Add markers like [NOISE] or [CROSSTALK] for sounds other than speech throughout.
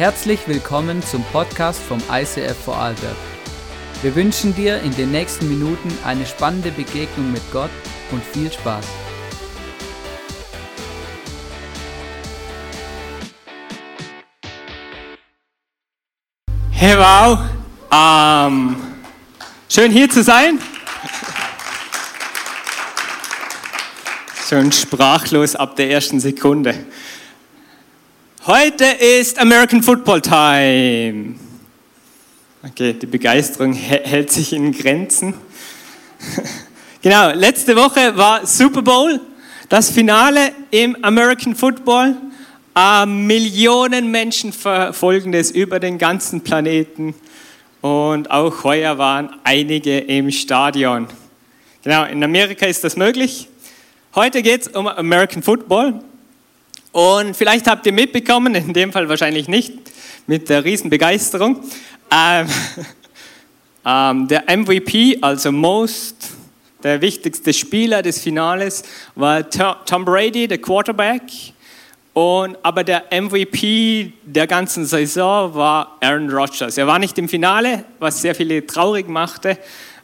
Herzlich willkommen zum Podcast vom ICF Vorarlberg. Wir wünschen dir in den nächsten Minuten eine spannende Begegnung mit Gott und viel Spaß. Hey, wow. Ähm, schön hier zu sein. Schon sprachlos ab der ersten Sekunde. Heute ist American Football Time. Okay, die Begeisterung hält sich in Grenzen. [LAUGHS] Genau, letzte Woche war Super Bowl, das Finale im American Football. Äh, Millionen Menschen verfolgen es über den ganzen Planeten und auch heuer waren einige im Stadion. Genau, in Amerika ist das möglich. Heute geht es um American Football und vielleicht habt ihr mitbekommen, in dem Fall wahrscheinlich nicht, mit der Riesenbegeisterung, ähm, [LAUGHS] ähm, der MVP, also Most, der wichtigste Spieler des Finales, war Tom Brady, der Quarterback. Und, aber der MVP der ganzen Saison war Aaron Rodgers. Er war nicht im Finale, was sehr viele traurig machte.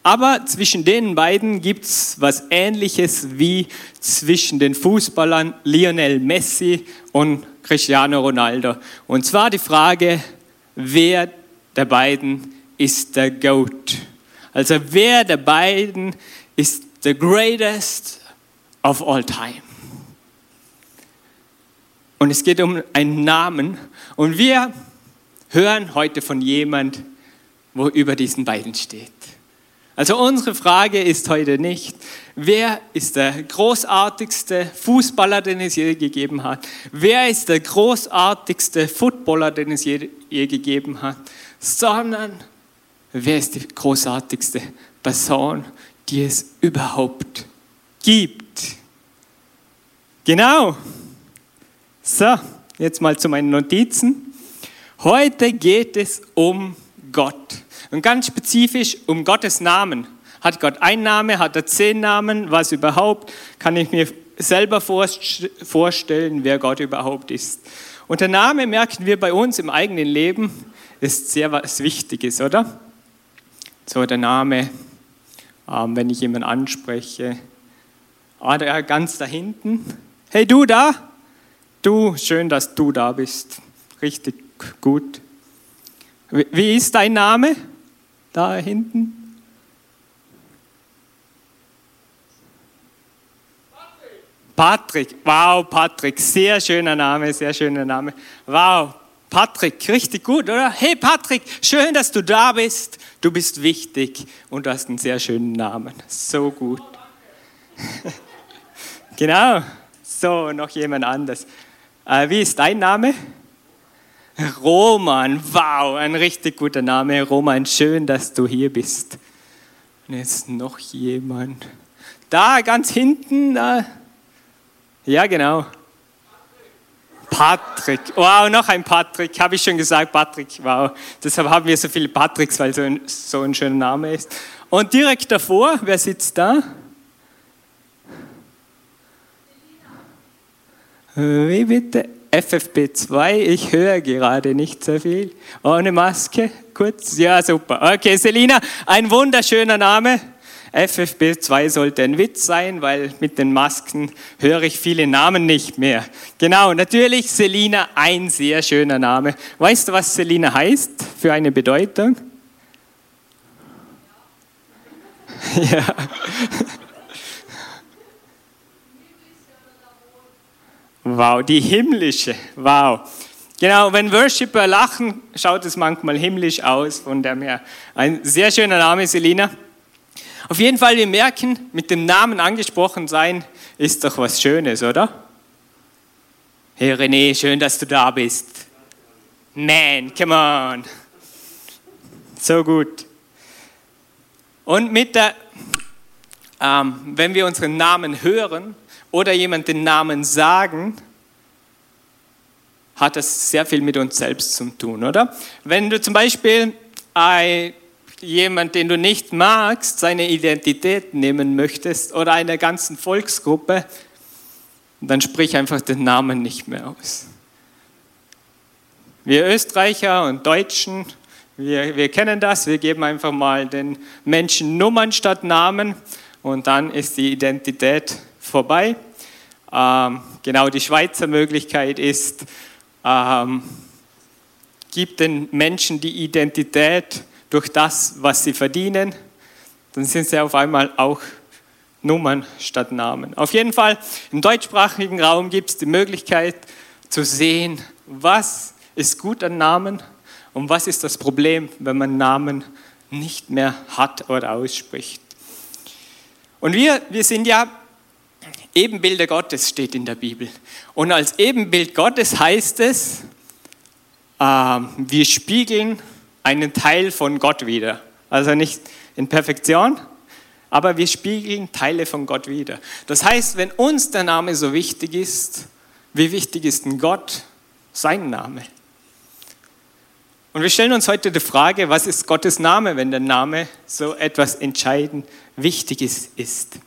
Aber zwischen den beiden gibt es was Ähnliches wie zwischen den Fußballern Lionel Messi und Cristiano Ronaldo. Und zwar die Frage, wer der beiden ist der GOAT? Also wer der beiden ist the greatest of all time? Und es geht um einen Namen. Und wir hören heute von jemand, wo über diesen beiden steht. Also unsere Frage ist heute nicht, wer ist der großartigste Fußballer, den es je gegeben hat? Wer ist der großartigste Footballer, den es je, je gegeben hat? Sondern wer ist die großartigste Person, die es überhaupt gibt? Genau. So, jetzt mal zu meinen Notizen. Heute geht es um Gott. Und ganz spezifisch um Gottes Namen. Hat Gott einen Namen? Hat er zehn Namen? Was überhaupt? Kann ich mir selber vorstellen, wer Gott überhaupt ist. Und der Name, merken wir bei uns im eigenen Leben, ist sehr was Wichtiges, oder? So der Name, ähm, wenn ich jemanden anspreche. Ah, der ganz da hinten. Hey, du da? Du, schön, dass du da bist. Richtig gut. Wie ist dein Name? Da hinten? Patrick, wow, Patrick, sehr schöner Name, sehr schöner Name. Wow, Patrick, richtig gut, oder? Hey Patrick, schön, dass du da bist. Du bist wichtig und du hast einen sehr schönen Namen. So gut. [LAUGHS] genau. So, noch jemand anders. Äh, wie ist dein Name? Roman, wow, ein richtig guter Name. Roman, schön, dass du hier bist. Und jetzt noch jemand. Da, ganz hinten. Da. Ja, genau. Patrick. Wow, noch ein Patrick. Habe ich schon gesagt, Patrick. Wow. Deshalb haben wir so viele Patricks, weil so ein, so ein schöner Name ist. Und direkt davor, wer sitzt da? Wie bitte? FFP2, ich höre gerade nicht so viel. Ohne Maske, kurz. Ja, super. Okay, Selina, ein wunderschöner Name. FFP2 sollte ein Witz sein, weil mit den Masken höre ich viele Namen nicht mehr. Genau, natürlich Selina, ein sehr schöner Name. Weißt du, was Selina heißt für eine Bedeutung? [LAUGHS] Ja. Wow, die himmlische. Wow. Genau, wenn Worshipper lachen, schaut es manchmal himmlisch aus. Von dem her ein sehr schöner Name, Selina. Auf jeden Fall, wir merken, mit dem Namen angesprochen sein ist doch was Schönes, oder? Hey René, schön, dass du da bist. Man, come on. So gut. Und mit der, ähm, wenn wir unseren Namen hören, oder jemand den Namen sagen, hat das sehr viel mit uns selbst zu tun, oder? Wenn du zum Beispiel ein, jemand, den du nicht magst, seine Identität nehmen möchtest oder einer ganzen Volksgruppe, dann sprich einfach den Namen nicht mehr aus. Wir Österreicher und Deutschen, wir, wir kennen das, wir geben einfach mal den Menschen Nummern statt Namen und dann ist die Identität vorbei. Ähm, genau die Schweizer Möglichkeit ist, ähm, gibt den Menschen die Identität durch das, was sie verdienen, dann sind sie auf einmal auch Nummern statt Namen. Auf jeden Fall, im deutschsprachigen Raum gibt es die Möglichkeit zu sehen, was ist gut an Namen und was ist das Problem, wenn man Namen nicht mehr hat oder ausspricht. Und wir, wir sind ja Ebenbilder Gottes, steht in der Bibel. Und als Ebenbild Gottes heißt es, äh, wir spiegeln einen Teil von Gott wieder. Also nicht in Perfektion, aber wir spiegeln Teile von Gott wieder. Das heißt, wenn uns der Name so wichtig ist, wie wichtig ist denn Gott sein Name? Und wir stellen uns heute die Frage, was ist Gottes Name, wenn der Name so etwas entscheidend Wichtiges ist?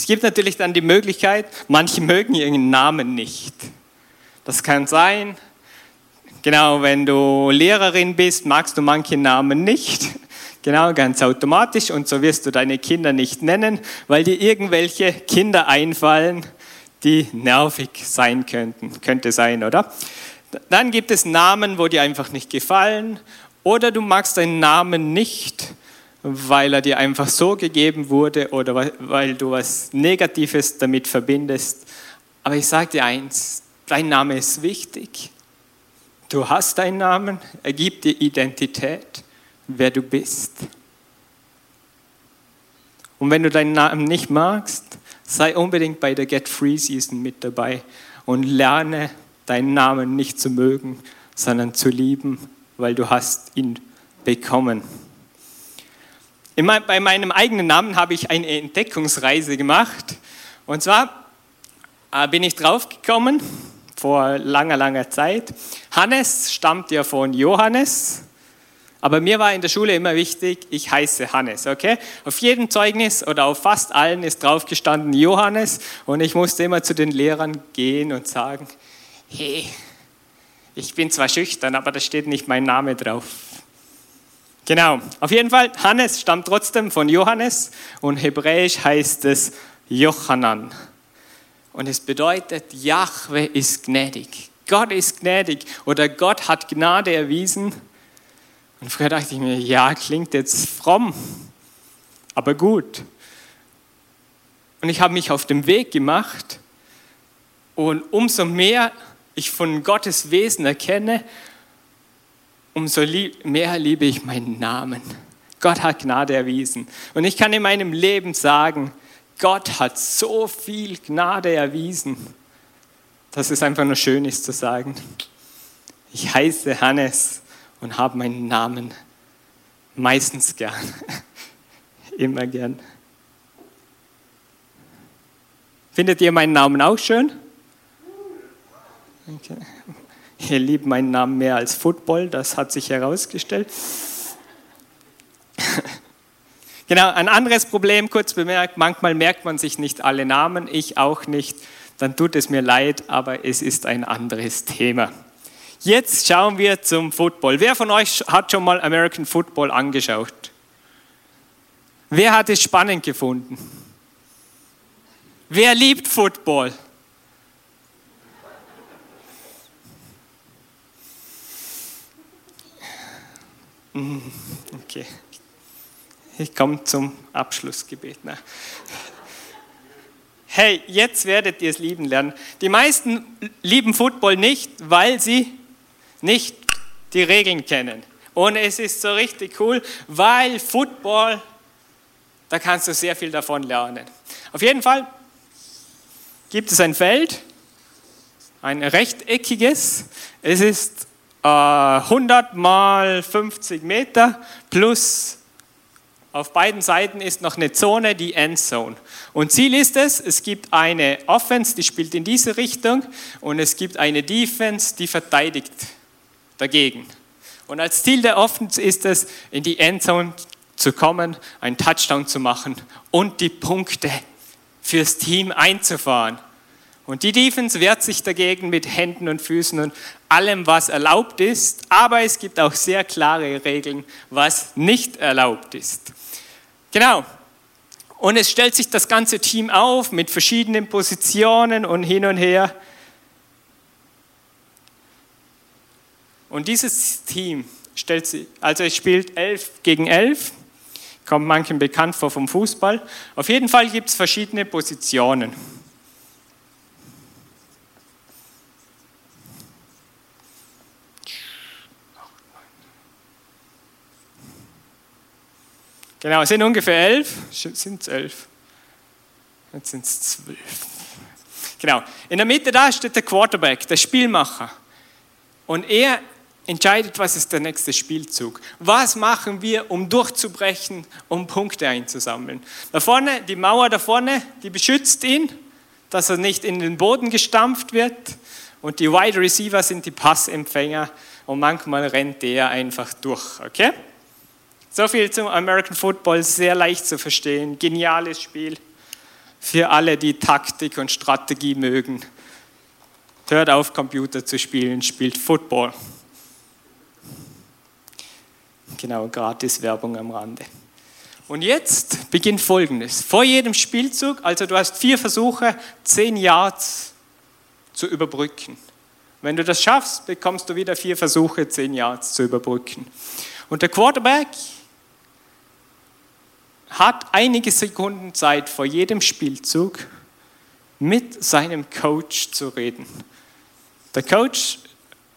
Es gibt natürlich dann die Möglichkeit, manche mögen ihren Namen nicht. Das kann sein, Genau, wenn du Lehrerin bist, magst du manche Namen nicht. [LAUGHS] Genau, ganz automatisch. Und so wirst du deine Kinder nicht nennen, weil dir irgendwelche Kinder einfallen, die nervig sein könnten. Könnte sein, oder? Dann gibt es Namen, wo dir einfach nicht gefallen. Oder du magst deinen Namen nicht, weil er dir einfach so gegeben wurde oder weil du was Negatives damit verbindest. Aber ich sage dir eins, dein Name ist wichtig. Du hast einen Namen, er gibt dir Identität, wer du bist. Und wenn du deinen Namen nicht magst, sei unbedingt bei der Get Free Season mit dabei und lerne deinen Namen nicht zu mögen, sondern zu lieben, weil du hast ihn bekommen. Bei meinem eigenen Namen habe ich eine Entdeckungsreise gemacht. Und zwar äh, bin ich draufgekommen, vor langer, langer Zeit. Hannes stammt ja von Johannes, aber mir war in der Schule immer wichtig, ich heiße Hannes, okay? Auf jedem Zeugnis oder auf fast allen ist draufgestanden Johannes und ich musste immer zu den Lehrern gehen und sagen, hey, ich bin zwar schüchtern, aber da steht nicht mein Name drauf. Genau, auf jeden Fall, Hannes stammt trotzdem von Johannes und hebräisch heißt es Jochanan. Und es bedeutet, Jahwe ist gnädig. Gott ist gnädig oder Gott hat Gnade erwiesen. Und früher dachte ich mir, ja, klingt jetzt fromm, aber gut. Und ich habe mich auf den Weg gemacht und umso mehr ich von Gottes Wesen erkenne, umso mehr liebe ich meinen Namen. Gott hat Gnade erwiesen. Und ich kann in meinem Leben sagen, Gott hat so viel Gnade erwiesen, dass es einfach nur schön ist zu sagen, ich heiße Hannes und habe meinen Namen meistens gern, [LAUGHS] immer gern. Findet ihr meinen Namen auch schön? Okay. Ihr liebt meinen Namen mehr als Football, das hat sich herausgestellt. [LAUGHS] Genau, ein anderes Problem, kurz bemerkt, manchmal merkt man sich nicht alle Namen, ich auch nicht, dann tut es mir leid, aber es ist ein anderes Thema. Jetzt schauen wir zum Football. Wer von euch hat schon mal American Football angeschaut? Wer hat es spannend gefunden? Wer liebt Football? Okay. Ich komme zum Abschlussgebet. Ne? Hey, jetzt werdet ihr es lieben lernen. Die meisten lieben Football nicht, weil sie nicht die Regeln kennen. Und es ist so richtig cool, weil Football, da kannst du sehr viel davon lernen. Auf jeden Fall gibt es ein Feld, ein rechteckiges. Es ist äh, 100 mal 50 Meter plus auf beiden Seiten ist noch eine Zone, die Endzone. Und Ziel ist es, es gibt eine Offense, die spielt in diese Richtung und es gibt eine Defense, die verteidigt dagegen. Und als Ziel der Offense ist es, in die Endzone zu kommen, einen Touchdown zu machen und die Punkte fürs Team einzufahren. Und die Defense wehrt sich dagegen mit Händen und Füßen und allem, was erlaubt ist. Aber es gibt auch sehr klare Regeln, was nicht erlaubt ist. Genau. Und es stellt sich das ganze Team auf mit verschiedenen Positionen und hin und her. Und dieses Team stellt sich, also es spielt 11 gegen 11, kommt manchen bekannt vor vom Fußball. Auf jeden Fall gibt es verschiedene Positionen. Genau, es sind ungefähr elf. Sind es elf? Jetzt sind es zwölf. Genau. In der Mitte da steht der Quarterback, der Spielmacher. Und er entscheidet, was ist der nächste Spielzug. Was machen wir, um durchzubrechen, um Punkte einzusammeln? Da vorne, die Mauer da vorne, die beschützt ihn, dass er nicht in den Boden gestampft wird. Und die Wide Receiver sind die Passempfänger. Und manchmal rennt der einfach durch. Okay? So viel zum American Football, sehr leicht zu verstehen, geniales Spiel für alle, die Taktik und Strategie mögen. Hört auf, Computer zu spielen, spielt Football. Genau, gratis Werbung am Rande. Und jetzt beginnt Folgendes. Vor jedem Spielzug, also du hast vier Versuche, zehn Yards zu überbrücken. Wenn du das schaffst, bekommst du wieder vier Versuche, zehn Yards zu überbrücken. Und der Quarterback hat einige Sekunden Zeit vor jedem Spielzug mit seinem Coach zu reden. Der Coach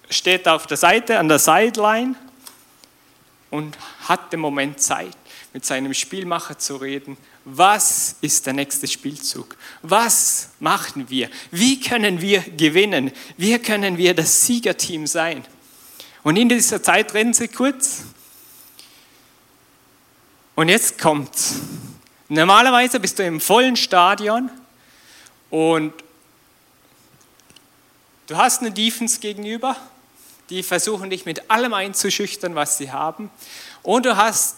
steht auf der Seite, an der Sideline und hat den Moment Zeit, mit seinem Spielmacher zu reden. Was ist der nächste Spielzug? Was machen wir? Wie können wir gewinnen? Wie können wir das Siegerteam sein? Und in dieser Zeit reden sie kurz und jetzt kommt's. Normalerweise bist du im vollen Stadion und du hast eine Defense gegenüber, die versuchen dich mit allem einzuschüchtern, was sie haben. Und du hast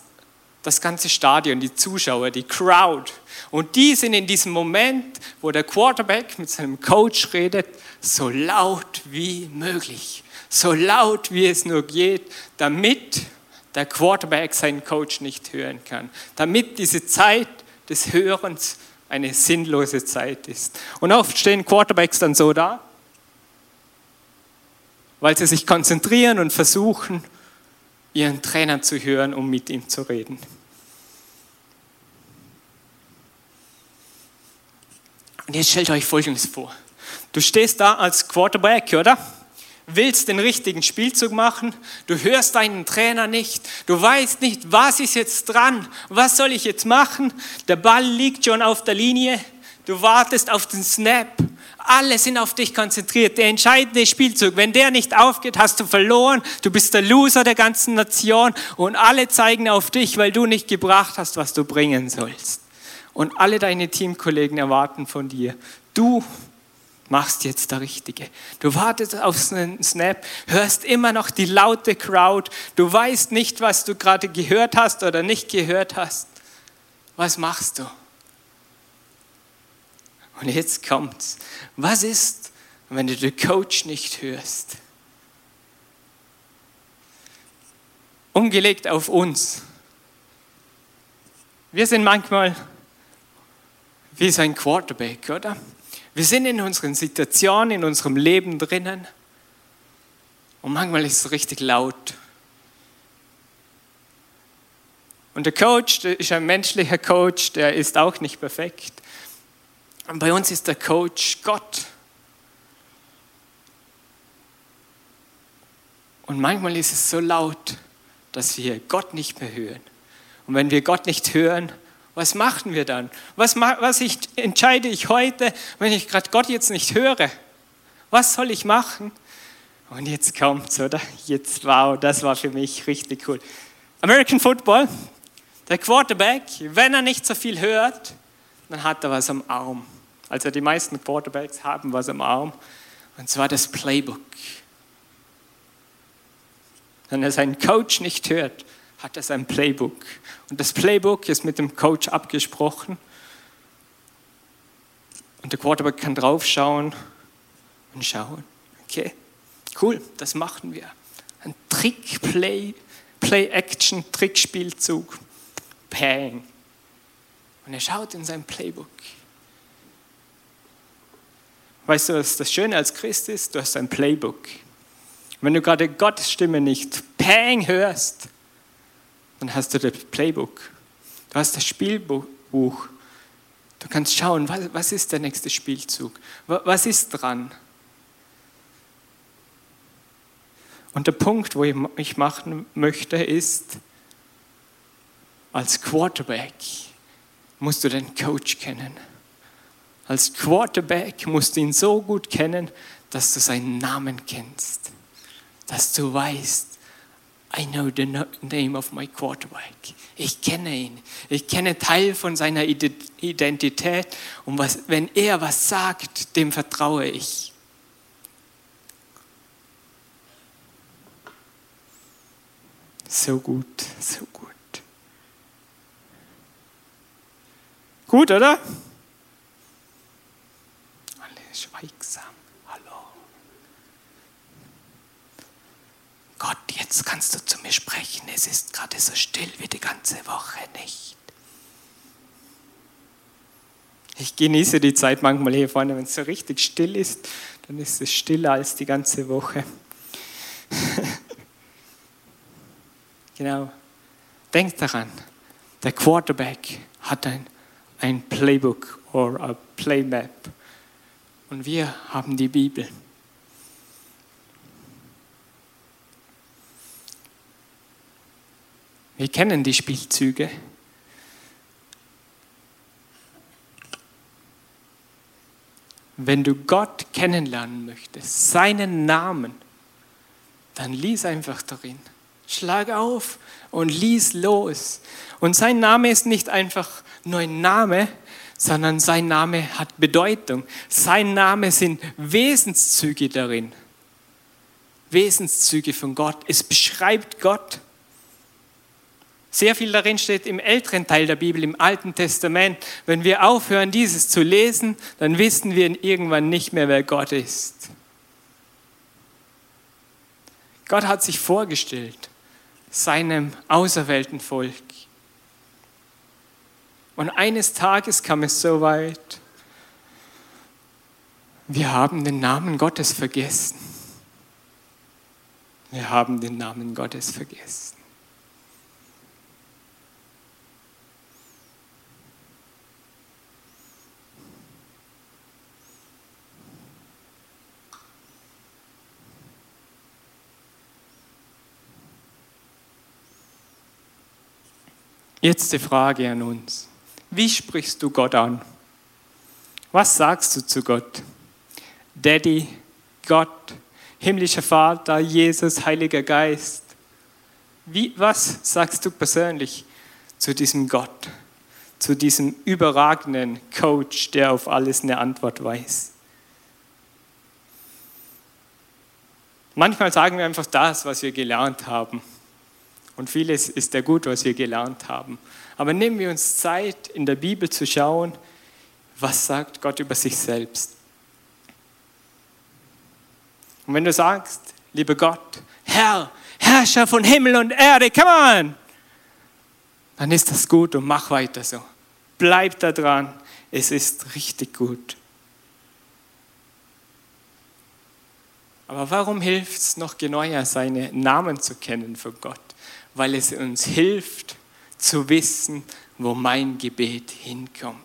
das ganze Stadion, die Zuschauer, die Crowd. Und die sind in diesem Moment, wo der Quarterback mit seinem Coach redet, so laut wie möglich. So laut wie es nur geht, damit der Quarterback seinen Coach nicht hören kann, damit diese Zeit des Hörens eine sinnlose Zeit ist. Und oft stehen Quarterbacks dann so da, weil sie sich konzentrieren und versuchen, ihren Trainer zu hören, um mit ihm zu reden. Und jetzt stellt euch Folgendes vor. Du stehst da als Quarterback, oder? Willst den richtigen Spielzug machen, du hörst deinen Trainer nicht, du weißt nicht, was ist jetzt dran, was soll ich jetzt machen, der Ball liegt schon auf der Linie, du wartest auf den Snap, alle sind auf dich konzentriert, der entscheidende Spielzug, wenn der nicht aufgeht, hast du verloren, du bist der Loser der ganzen Nation und alle zeigen auf dich, weil du nicht gebracht hast, was du bringen sollst. Und alle deine Teamkollegen erwarten von dir, du machst jetzt der Richtige. Du wartest auf einen Snap, hörst immer noch die laute Crowd, du weißt nicht, was du gerade gehört hast oder nicht gehört hast. Was machst du? Und jetzt kommt's. Was ist, wenn du den Coach nicht hörst? Umgelegt auf uns. Wir sind manchmal wie so ein Quarterback, oder? Wir sind in unseren Situationen, in unserem Leben drinnen und manchmal ist es richtig laut. Und der Coach, der ist ein menschlicher Coach, der ist auch nicht perfekt. Und bei uns ist der Coach Gott. Und manchmal ist es so laut, dass wir Gott nicht mehr hören. Und wenn wir Gott nicht hören, was machen wir dann? Was, was ich, entscheide ich heute, wenn ich gerade Gott jetzt nicht höre? Was soll ich machen? Und jetzt kommt's, oder? Jetzt, wow, das war für mich richtig cool. American Football, der Quarterback, wenn er nicht so viel hört, dann hat er was am Arm. Also die meisten Quarterbacks haben was am Arm. Und zwar das Playbook. Wenn er seinen Coach nicht hört, hat er sein Playbook. Und das Playbook ist mit dem Coach abgesprochen. Und der Quarterback kann draufschauen und schauen. Okay, cool, das machen wir. Ein Trick-Play, Play-Action-Trickspielzug. Pang. Und er schaut in sein Playbook. Weißt du, was das Schöne als Christ ist? Du hast ein Playbook. Wenn du gerade Gottes Stimme nicht Pang hörst, dann hast du das Playbook. Du hast das Spielbuch. Du kannst schauen, was, ist der nächste Spielzug? Was ist dran? Und der Punkt, wo ich mich machen möchte, ist, als Quarterback musst du den Coach kennen. Als Quarterback musst du ihn so gut kennen, dass du seinen Namen kennst. Dass du weißt, I know the name of my quarterback. Ich kenne ihn. Ich kenne Teil von seiner Identität. Und was, wenn er was sagt, dem vertraue ich. So gut, so gut. Gut, oder? Alle schweigsam. Gott, jetzt kannst du zu mir sprechen. Es ist gerade so still wie die ganze Woche nicht. Ich genieße die Zeit manchmal hier vorne, wenn es so richtig still ist, dann ist es stiller als die ganze Woche. [LAUGHS] genau. Denk daran, der Quarterback hat ein ein Playbook oder ein Playmap. Und wir haben die Bibel. Wir kennen die Spielzüge. Wenn du Gott kennenlernen möchtest, seinen Namen, dann lies einfach darin. Schlag auf und lies los. Und sein Name ist nicht einfach nur ein Name, sondern sein Name hat Bedeutung. Sein Name sind Wesenszüge darin. Wesenszüge von Gott. Es beschreibt Gott. Sehr viel darin steht im älteren Teil der Bibel, im Alten Testament. Wenn wir aufhören, dieses zu lesen, dann wissen wir irgendwann nicht mehr, wer Gott ist. Gott hat sich vorgestellt, seinem auserwählten Volk. Und eines Tages kam es so weit, wir haben den Namen Gottes vergessen. Wir haben den Namen Gottes vergessen. Jetzt die Frage an uns. Wie sprichst du Gott an? Was sagst du zu Gott? Daddy, Gott, himmlischer Vater, Jesus, Heiliger Geist. Wie, was sagst du persönlich zu diesem Gott, zu diesem überragenden Coach, der auf alles eine Antwort weiß? Manchmal sagen wir einfach das, was wir gelernt haben. Und vieles ist ja gut, was wir gelernt haben. Aber nehmen wir uns Zeit, in der Bibel zu schauen, was sagt Gott über sich selbst. Und wenn du sagst, lieber Gott, Herr, Herrscher von Himmel und Erde, come on, dann ist das gut und mach weiter so. Bleib da dran, es ist richtig gut. Aber warum hilft es noch genauer, seine Namen zu kennen von Gott? Weil es uns hilft, zu wissen, wo mein Gebet hinkommt.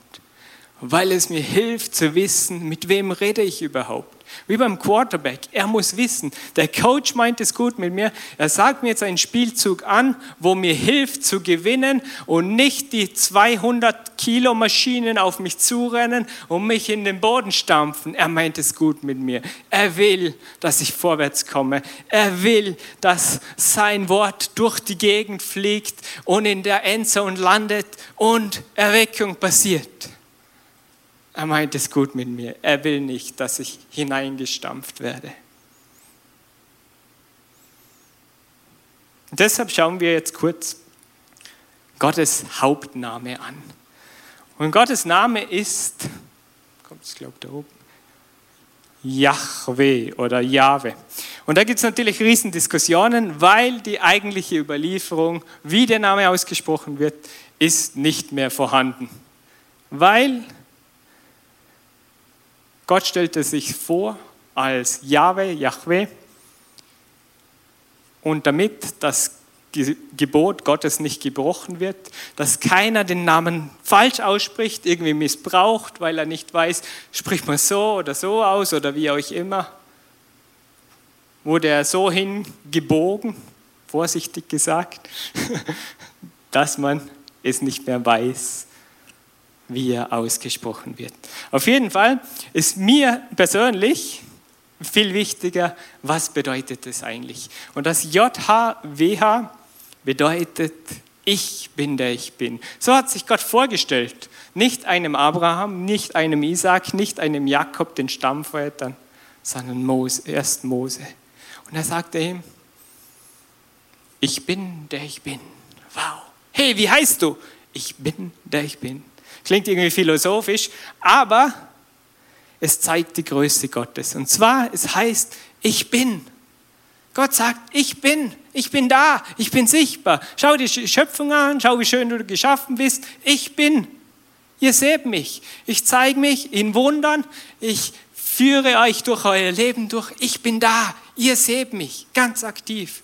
Weil es mir hilft zu wissen, mit wem rede ich überhaupt. Wie beim Quarterback. Er muss wissen, der Coach meint es gut mit mir. Er sagt mir jetzt einen Spielzug an, wo mir hilft zu gewinnen und nicht die 200 Kilo Maschinen auf mich zurennen und mich in den Boden stampfen. Er meint es gut mit mir. Er will, dass ich vorwärts komme. Er will, dass sein Wort durch die Gegend fliegt und in der Endzone landet und Erweckung passiert. Er meint es gut mit mir. Er will nicht, dass ich hineingestampft werde. Und deshalb schauen wir jetzt kurz Gottes Hauptname an. Und Gottes Name ist, kommt es, glaube ich, da oben. Yahweh oder Jahwe. Und da gibt es natürlich Riesendiskussionen, weil die eigentliche Überlieferung, wie der Name ausgesprochen wird, ist nicht mehr vorhanden. Weil Gott stellte sich vor als Jahwe, Yahweh, und damit das Gebot Gottes nicht gebrochen wird, dass keiner den Namen falsch ausspricht, irgendwie missbraucht, weil er nicht weiß, spricht man so oder so aus oder wie auch immer, wurde er so hingebogen, vorsichtig gesagt, [LAUGHS] dass man es nicht mehr weiß, wie er ausgesprochen wird. Auf jeden Fall ist mir persönlich viel wichtiger, was bedeutet es eigentlich? Und das JHWH bedeutet, ich bin der ich bin. So hat sich Gott vorgestellt. Nicht einem Abraham, nicht einem Isaac, nicht einem Jakob, den Stammvätern, sondern Mose, erst Mose. Und er sagte ihm, ich bin der ich bin. Wow. Hey, wie heißt du? Ich bin der ich bin. Klingt irgendwie philosophisch, aber es zeigt die Größe Gottes. Und zwar, es heißt, ich bin. Gott sagt, ich bin, ich bin da, ich bin sichtbar. Schau die Schöpfung an, schau, wie schön du geschaffen bist. Ich bin. Ihr seht mich. Ich zeige mich in Wundern. Ich führe euch durch euer Leben durch. Ich bin da. Ihr seht mich ganz aktiv.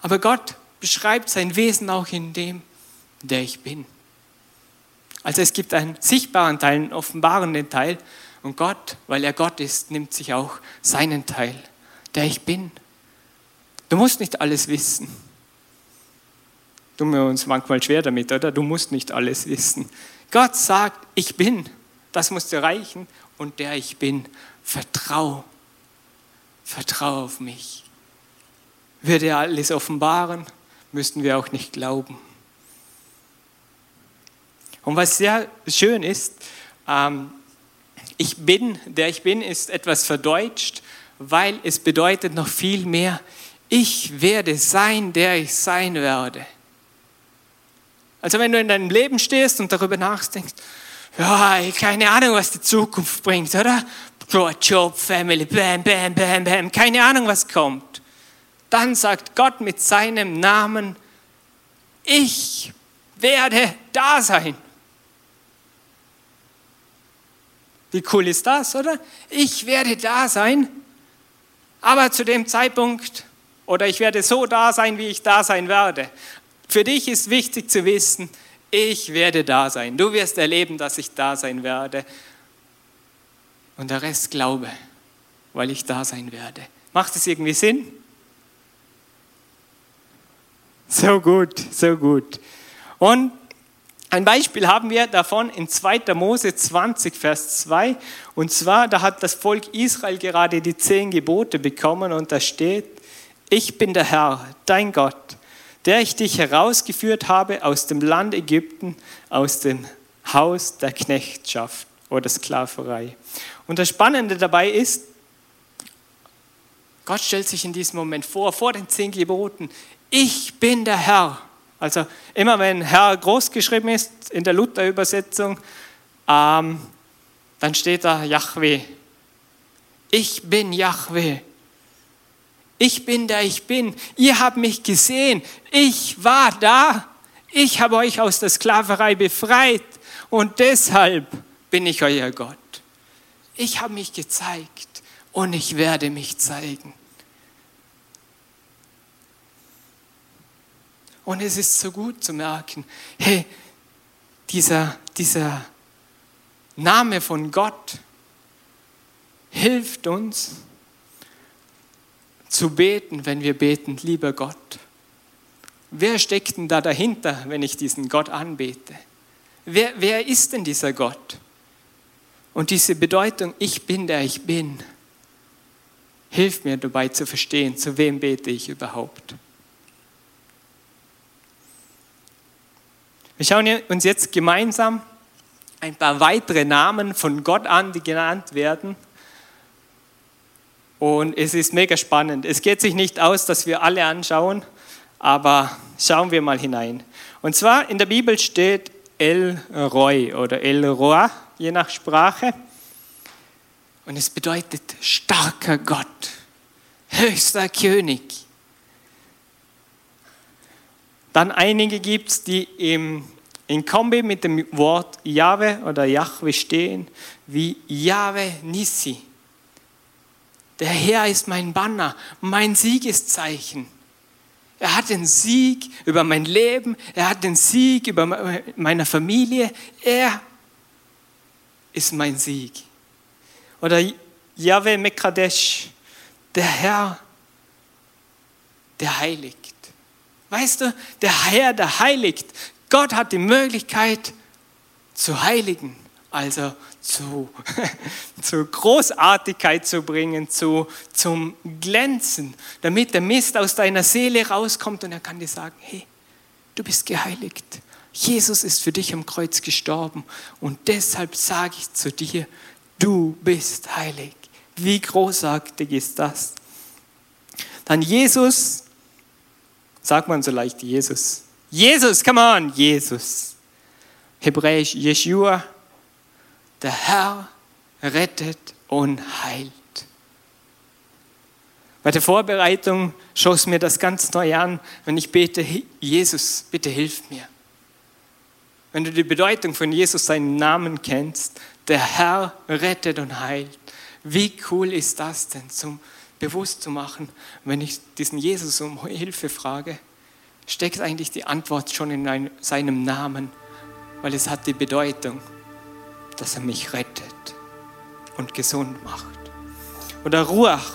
Aber Gott beschreibt sein Wesen auch in dem, der ich bin. Also es gibt einen sichtbaren Teil, einen offenbarenden Teil. Und Gott, weil er Gott ist, nimmt sich auch seinen Teil, der ich bin. Du musst nicht alles wissen. Tun wir uns manchmal schwer damit, oder? Du musst nicht alles wissen. Gott sagt, ich bin. Das muss dir reichen. Und der ich bin, vertrau. Vertrau auf mich. Würde er alles offenbaren, müssten wir auch nicht glauben. Und was sehr schön ist, ähm, ich bin, der ich bin, ist etwas verdeutscht, weil es bedeutet noch viel mehr, ich werde sein, der ich sein werde. Also wenn du in deinem Leben stehst und darüber nachdenkst, ja, keine Ahnung, was die Zukunft bringt, oder? Job, Family, bam, bam, bam, bam, keine Ahnung, was kommt. Dann sagt Gott mit seinem Namen, ich werde da sein. Wie cool ist das, oder? Ich werde da sein, aber zu dem Zeitpunkt oder ich werde so da sein, wie ich da sein werde. Für dich ist wichtig zu wissen, ich werde da sein. Du wirst erleben, dass ich da sein werde. Und der Rest glaube, weil ich da sein werde. Macht es irgendwie Sinn? So gut, so gut. Und ein Beispiel haben wir davon in 2. Mose 20, Vers 2. Und zwar, da hat das Volk Israel gerade die zehn Gebote bekommen und da steht, ich bin der Herr, dein Gott, der ich dich herausgeführt habe aus dem Land Ägypten, aus dem Haus der Knechtschaft oder Sklaverei. Und das Spannende dabei ist, Gott stellt sich in diesem Moment vor, vor den zehn Geboten, ich bin der Herr. Also immer wenn Herr groß geschrieben ist in der Luther-Übersetzung, ähm, dann steht da Yahweh. Ich bin Yahweh. Ich bin der ich bin. Ihr habt mich gesehen. Ich war da. Ich habe euch aus der Sklaverei befreit. Und deshalb bin ich euer Gott. Ich habe mich gezeigt und ich werde mich zeigen. Und es ist so gut zu merken, hey, dieser, dieser Name von Gott hilft uns, zu beten, wenn wir beten, lieber Gott. Wer steckt denn da dahinter, wenn ich diesen Gott anbete? Wer, wer ist denn dieser Gott? Und diese Bedeutung, ich bin der ich bin, hilft mir dabei zu verstehen, zu wem bete ich überhaupt. Wir schauen uns jetzt gemeinsam ein paar weitere Namen von Gott an, die genannt werden. Und es ist mega spannend. Es geht sich nicht aus, dass wir alle anschauen, aber schauen wir mal hinein. Und zwar in der Bibel steht El Roy oder El Roi, je nach Sprache. Und es bedeutet starker Gott, höchster König. Dann einige gibt es, die im, in Kombi mit dem Wort Jahwe oder Yahweh stehen, wie Jahwe Nissi. Der Herr ist mein Banner, mein Siegeszeichen. Er hat den Sieg über mein Leben, er hat den Sieg über meine Familie, er ist mein Sieg. Oder Yahweh Mekadesh, der Herr, der heiligt. Weißt du, der Herr, der heiligt. Gott hat die Möglichkeit zu heiligen, also zu, [LAUGHS] zu Großartigkeit zu bringen, zu, zum Glänzen, damit der Mist aus deiner Seele rauskommt und er kann dir sagen, hey, du bist geheiligt. Jesus ist für dich am Kreuz gestorben und deshalb sage ich zu dir, du bist heilig. Wie großartig ist das? Dann Jesus, sagt man so leicht Jesus. Jesus, come on, Jesus. Hebräisch Jeshua, der Herr rettet und heilt. Bei der Vorbereitung schoss mir das ganz neu an, wenn ich bete, Jesus, bitte hilf mir. Wenn du die Bedeutung von Jesus, seinen Namen kennst, der Herr rettet und heilt. Wie cool ist das denn, zum bewusst zu machen, wenn ich diesen Jesus um Hilfe frage, steckt eigentlich die Antwort schon in seinem Namen, weil es hat die Bedeutung dass er mich rettet und gesund macht. Oder Ruach,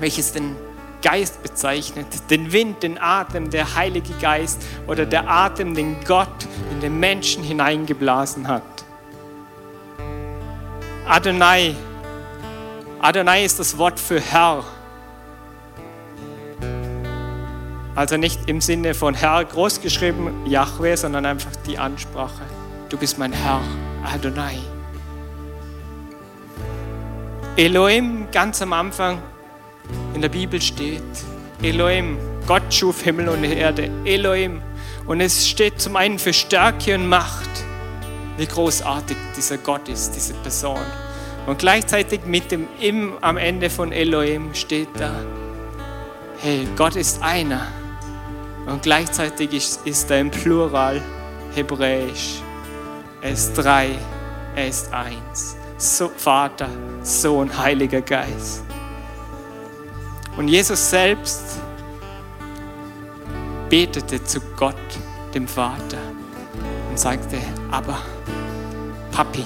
welches den Geist bezeichnet, den Wind, den Atem, der Heilige Geist oder der Atem, den Gott in den Menschen hineingeblasen hat. Adonai, Adonai ist das Wort für Herr. Also nicht im Sinne von Herr großgeschrieben, Yahweh, sondern einfach die Ansprache. Du bist mein Herr. Adonai. Elohim ganz am Anfang in der Bibel steht. Elohim, Gott schuf Himmel und Erde. Elohim. Und es steht zum einen für Stärke und Macht, wie großartig dieser Gott ist, diese Person. Und gleichzeitig mit dem Im am Ende von Elohim steht da, hey, Gott ist einer. Und gleichzeitig ist, ist er im Plural hebräisch. Er ist drei, er ist eins. So, Vater, Sohn, Heiliger Geist. Und Jesus selbst betete zu Gott, dem Vater, und sagte, aber Papi.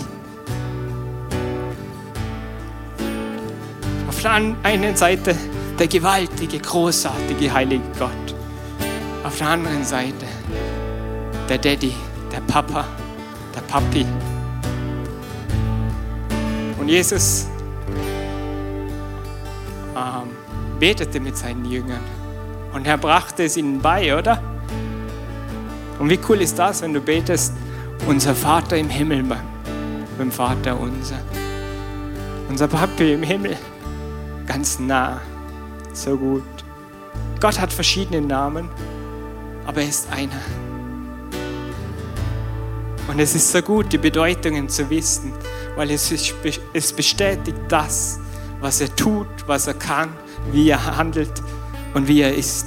Auf der einen Seite der gewaltige, großartige, heilige Gott. Auf der anderen Seite der Daddy, der Papa, der Papi. Und Jesus ähm, betete mit seinen Jüngern und er brachte es ihnen bei, oder? Und wie cool ist das, wenn du betest, unser Vater im Himmel beim, beim Vater unser. Unser Papi im Himmel, ganz nah, so gut. Gott hat verschiedene Namen, aber er ist einer. Und es ist so gut, die Bedeutungen zu wissen, weil es, ist, es bestätigt das, was er tut, was er kann, wie er handelt und wie er ist.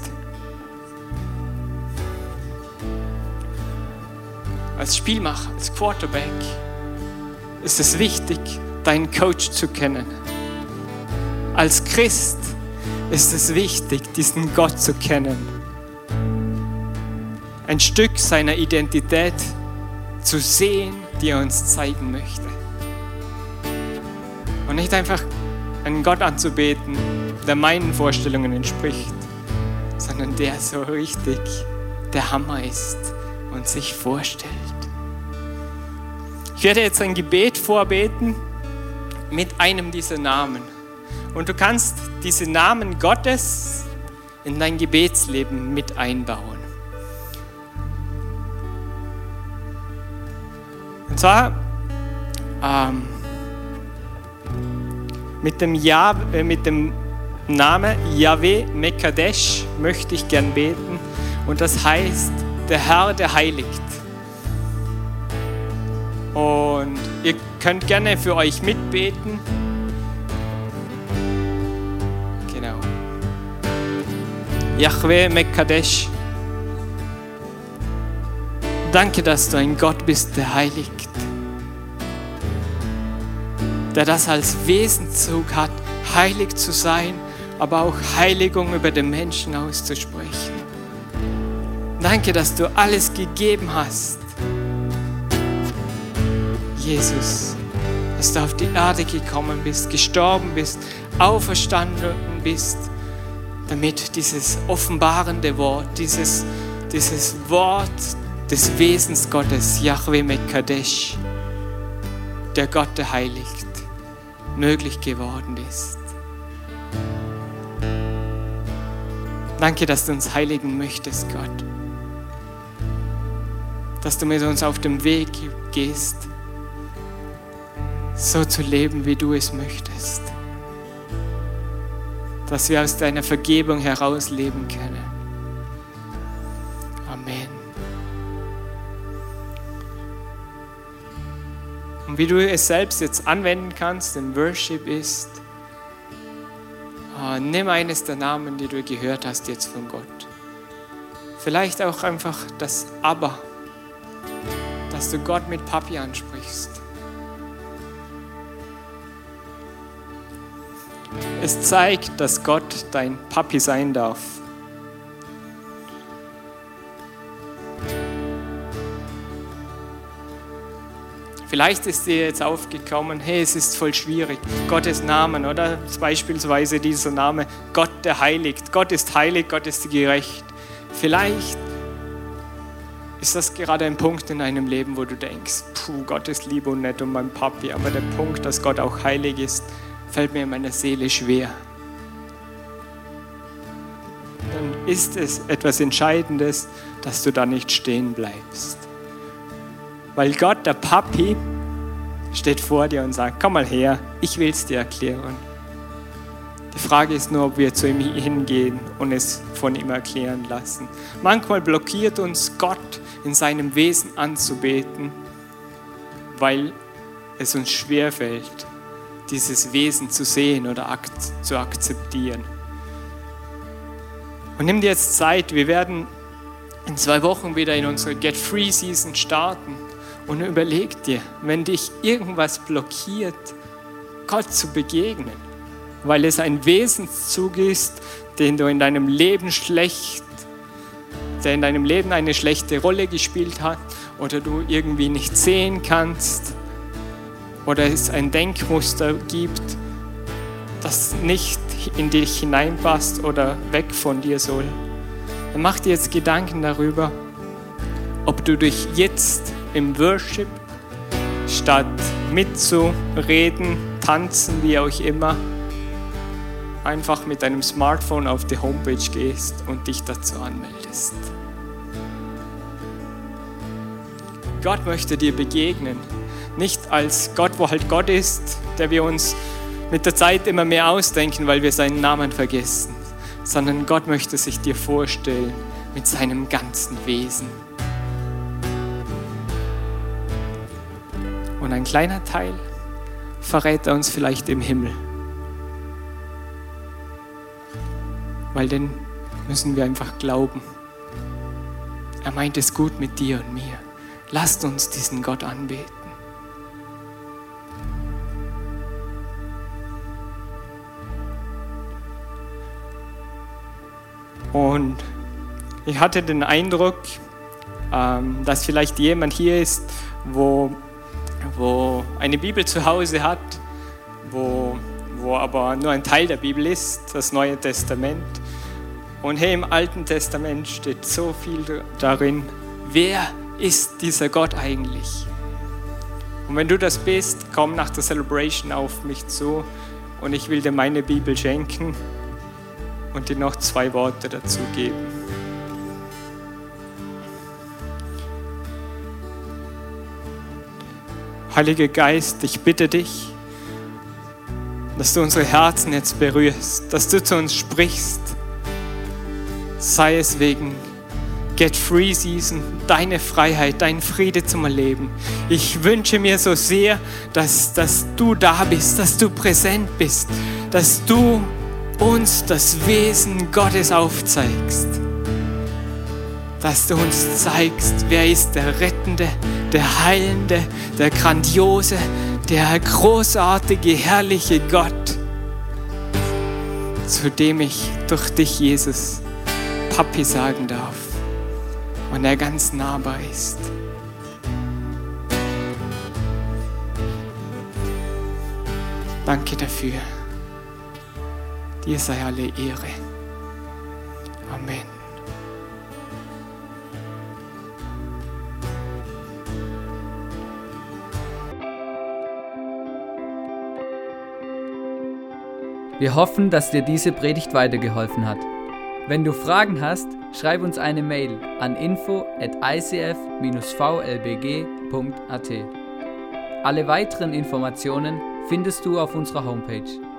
Als Spielmacher, als Quarterback ist es wichtig, deinen Coach zu kennen. Als Christ ist es wichtig, diesen Gott zu kennen. Ein Stück seiner Identität zu sehen, die er uns zeigen möchte. Und nicht einfach einen Gott anzubeten, der meinen Vorstellungen entspricht, sondern der so richtig der Hammer ist und sich vorstellt. Ich werde jetzt ein Gebet vorbeten mit einem dieser Namen. Und du kannst diese Namen Gottes in dein Gebetsleben mit einbauen. Und zwar ähm, mit, dem ja, äh, mit dem Namen Yahweh Mekadesh möchte ich gern beten. Und das heißt, der Herr, der heiligt. Und ihr könnt gerne für euch mitbeten. Yahweh Mekadesh. Danke, dass du ein Gott bist, der heiligt. Der das als Wesenzug hat, heilig zu sein, aber auch Heiligung über den Menschen auszusprechen. Danke, dass du alles gegeben hast. Jesus, dass du auf die Erde gekommen bist, gestorben bist, auferstanden bist, damit dieses offenbarende Wort, dieses, dieses Wort des Wesens Gottes, Yahweh Mekadesh, der Gott, der heiligt, möglich geworden ist. Danke, dass du uns heiligen möchtest, Gott. Dass du mit uns auf dem Weg gehst, so zu leben, wie du es möchtest. Dass wir aus deiner Vergebung heraus leben können. Amen. Und wie du es selbst jetzt anwenden kannst im Worship ist, oh, nimm eines der Namen, die du gehört hast jetzt von Gott. Vielleicht auch einfach das Aber, dass du Gott mit Papi ansprichst. Es zeigt, dass Gott dein Papi sein darf. Vielleicht ist dir jetzt aufgekommen, hey, es ist voll schwierig, Gottes Namen oder beispielsweise dieser Name, Gott der heiligt. Gott ist heilig, Gott ist gerecht. Vielleicht ist das gerade ein Punkt in deinem Leben, wo du denkst, puh, Gott ist lieb und nett und mein Papi, aber der Punkt, dass Gott auch heilig ist, fällt mir in meiner Seele schwer. Dann ist es etwas Entscheidendes, dass du da nicht stehen bleibst. Weil Gott, der Papi, steht vor dir und sagt, komm mal her, ich will es dir erklären. Die Frage ist nur, ob wir zu ihm hingehen und es von ihm erklären lassen. Manchmal blockiert uns Gott in seinem Wesen anzubeten, weil es uns schwerfällt, dieses Wesen zu sehen oder ak zu akzeptieren. Und nimm dir jetzt Zeit, wir werden in zwei Wochen wieder in unsere Get Free Season starten. Und überleg dir, wenn dich irgendwas blockiert, Gott zu begegnen, weil es ein Wesenszug ist, den du in deinem Leben schlecht, der in deinem Leben eine schlechte Rolle gespielt hat oder du irgendwie nicht sehen kannst oder es ein Denkmuster gibt, das nicht in dich hineinpasst oder weg von dir soll. Dann mach dir jetzt Gedanken darüber, ob du dich jetzt im Worship, statt mitzureden, tanzen, wie auch immer, einfach mit deinem Smartphone auf die Homepage gehst und dich dazu anmeldest. Gott möchte dir begegnen. Nicht als Gott, wo halt Gott ist, der wir uns mit der Zeit immer mehr ausdenken, weil wir seinen Namen vergessen, sondern Gott möchte sich dir vorstellen mit seinem ganzen Wesen. Und ein kleiner Teil verrät er uns vielleicht im Himmel. Weil dann müssen wir einfach glauben. Er meint es gut mit dir und mir. Lasst uns diesen Gott anbeten. Und ich hatte den Eindruck, ähm, dass vielleicht jemand hier ist, wo wo eine Bibel zu Hause hat, wo, wo aber nur ein Teil der Bibel ist, das Neue Testament. Und hey, im Alten Testament steht so viel darin, wer ist dieser Gott eigentlich? Und wenn du das bist, komm nach der Celebration auf mich zu und ich will dir meine Bibel schenken und dir noch zwei Worte dazu geben. Heiliger Geist, ich bitte dich, dass du unsere Herzen jetzt berührst, dass du zu uns sprichst, sei es wegen Get Free Season, deine Freiheit, deinen Friede zum Erleben. Ich wünsche mir so sehr, dass, dass du da bist, dass du präsent bist, dass du uns das Wesen Gottes aufzeigst. Dass du uns zeigst, wer ist der Rettende, der Heilende, der Grandiose, der großartige, herrliche Gott, zu dem ich durch dich, Jesus, Papi sagen darf und er ganz nahbar ist. Danke dafür. Dir sei alle Ehre. Amen. Wir hoffen, dass dir diese Predigt weitergeholfen hat. Wenn du Fragen hast, schreib uns eine Mail an info at icf-vlbg.at. Alle weiteren Informationen findest du auf unserer Homepage